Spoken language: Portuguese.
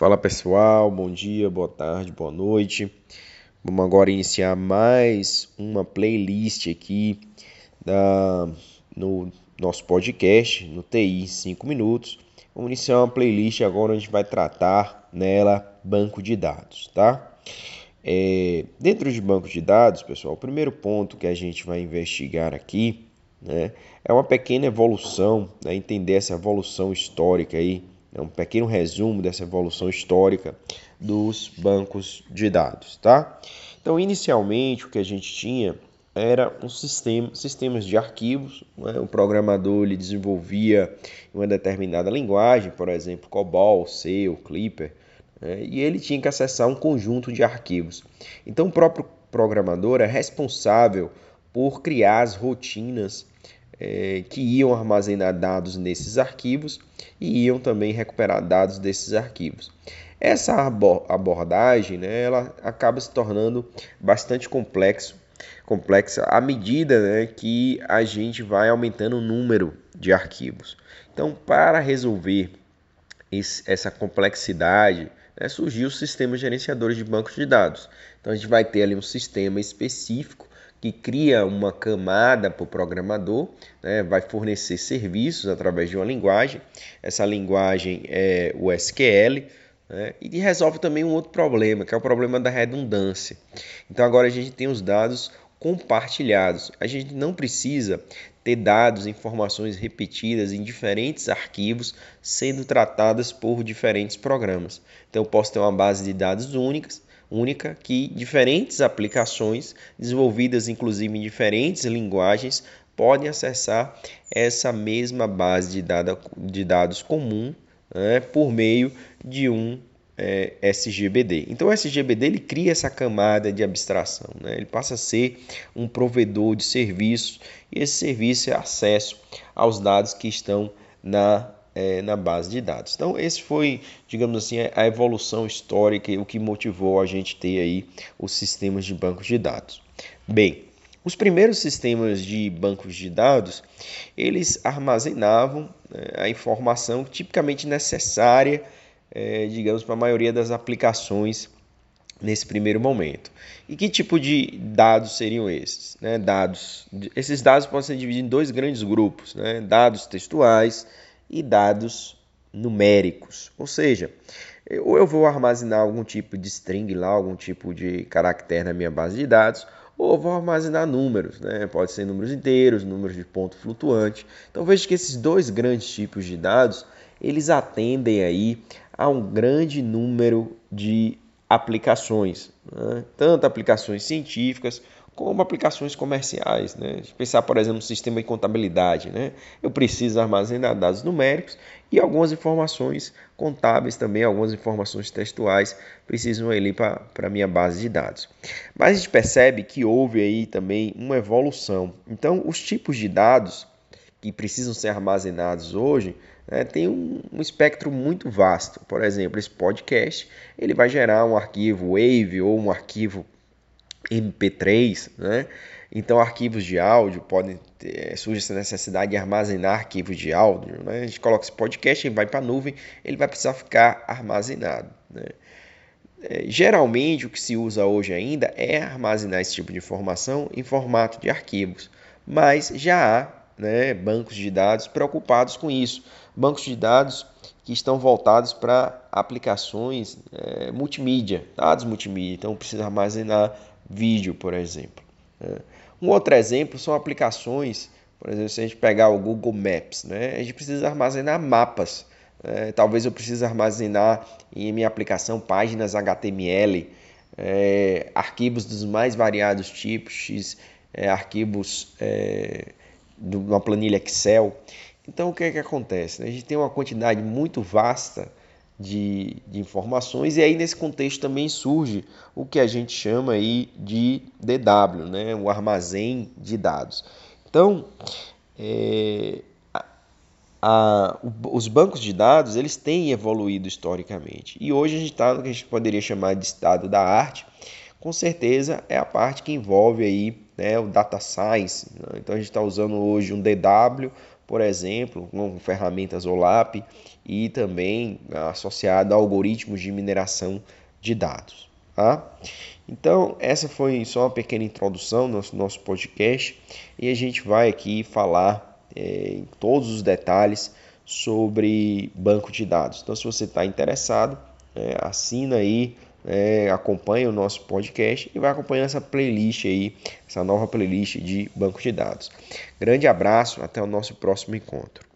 Fala pessoal, bom dia, boa tarde, boa noite. Vamos agora iniciar mais uma playlist aqui da, no nosso podcast, no TI 5 minutos. Vamos iniciar uma playlist agora onde a gente vai tratar nela banco de dados, tá? É, dentro de banco de dados, pessoal, o primeiro ponto que a gente vai investigar aqui né, é uma pequena evolução, né, entender essa evolução histórica aí é um pequeno resumo dessa evolução histórica dos bancos de dados, tá? Então, inicialmente, o que a gente tinha era um sistema, sistemas de arquivos. Né? O programador ele desenvolvia uma determinada linguagem, por exemplo, COBOL, C ou Clipper, né? e ele tinha que acessar um conjunto de arquivos. Então, o próprio programador é responsável por criar as rotinas é, que iam armazenar dados nesses arquivos e iam também recuperar dados desses arquivos. Essa abordagem né, ela acaba se tornando bastante complexo, complexa à medida né, que a gente vai aumentando o número de arquivos. Então, para resolver esse, essa complexidade, né, surgiu o sistema gerenciadores de bancos de dados. Então, a gente vai ter ali um sistema específico que cria uma camada para o programador, né, vai fornecer serviços através de uma linguagem. Essa linguagem é o SQL. Né, e resolve também um outro problema, que é o problema da redundância. Então agora a gente tem os dados compartilhados. A gente não precisa ter dados, informações repetidas em diferentes arquivos sendo tratadas por diferentes programas. Então eu posso ter uma base de dados únicas única que diferentes aplicações, desenvolvidas inclusive em diferentes linguagens, podem acessar essa mesma base de, de dados comum né, por meio de um é, SGBD. Então o SGBD ele cria essa camada de abstração, né? ele passa a ser um provedor de serviços e esse serviço é acesso aos dados que estão na é, na base de dados. Então, esse foi, digamos assim, a evolução histórica e o que motivou a gente ter aí os sistemas de bancos de dados. Bem, os primeiros sistemas de bancos de dados, eles armazenavam né, a informação tipicamente necessária, é, digamos, para a maioria das aplicações nesse primeiro momento. E que tipo de dados seriam esses? Né? Dados, esses dados podem ser divididos em dois grandes grupos, né? dados textuais e dados numéricos. Ou seja, ou eu vou armazenar algum tipo de string lá, algum tipo de caractere na minha base de dados, ou vou armazenar números, né? Pode ser números inteiros, números de ponto flutuante. Então veja que esses dois grandes tipos de dados, eles atendem aí a um grande número de aplicações, né? tanto aplicações científicas como aplicações comerciais. Né? Pensar, por exemplo, no sistema de contabilidade. Né? Eu preciso armazenar dados numéricos e algumas informações contábeis também, algumas informações textuais precisam ir para a minha base de dados. Mas a gente percebe que houve aí também uma evolução. Então, os tipos de dados que precisam ser armazenados hoje né, tem um, um, espectro muito vasto. Por exemplo, esse podcast ele vai gerar um arquivo WAVE ou um arquivo MP3, né? Então, arquivos de áudio podem ter, surge essa necessidade de armazenar arquivos de áudio, né? A gente coloca esse podcast, ele vai para a nuvem, ele vai precisar ficar armazenado, né? É, geralmente, o que se usa hoje ainda é armazenar esse tipo de informação em formato de arquivos, mas já há né, bancos de dados preocupados com isso, bancos de dados que estão voltados para aplicações é, multimídia, dados multimídia, então precisa armazenar vídeo, por exemplo. Né? Um outro exemplo são aplicações, por exemplo, se a gente pegar o Google Maps, né? a gente precisa armazenar mapas. Né? Talvez eu precise armazenar em minha aplicação páginas HTML, é, arquivos dos mais variados tipos, é, arquivos é, de uma planilha Excel. Então, o que é que acontece? A gente tem uma quantidade muito vasta de, de, informações e aí nesse contexto também surge o que a gente chama aí de DW, né? o armazém de dados. Então, é, a, a, os bancos de dados eles têm evoluído historicamente e hoje a gente está no que a gente poderia chamar de estado da arte. Com certeza é a parte que envolve aí né, o data science. Né? Então a gente está usando hoje um DW por exemplo, com ferramentas OLAP e também associada a algoritmos de mineração de dados. Tá? Então, essa foi só uma pequena introdução do nosso, nosso podcast e a gente vai aqui falar é, em todos os detalhes sobre banco de dados. Então, se você está interessado, é, assina aí, é, acompanha o nosso podcast e vai acompanhando essa playlist aí, essa nova playlist de banco de dados. Grande abraço, até o nosso próximo encontro.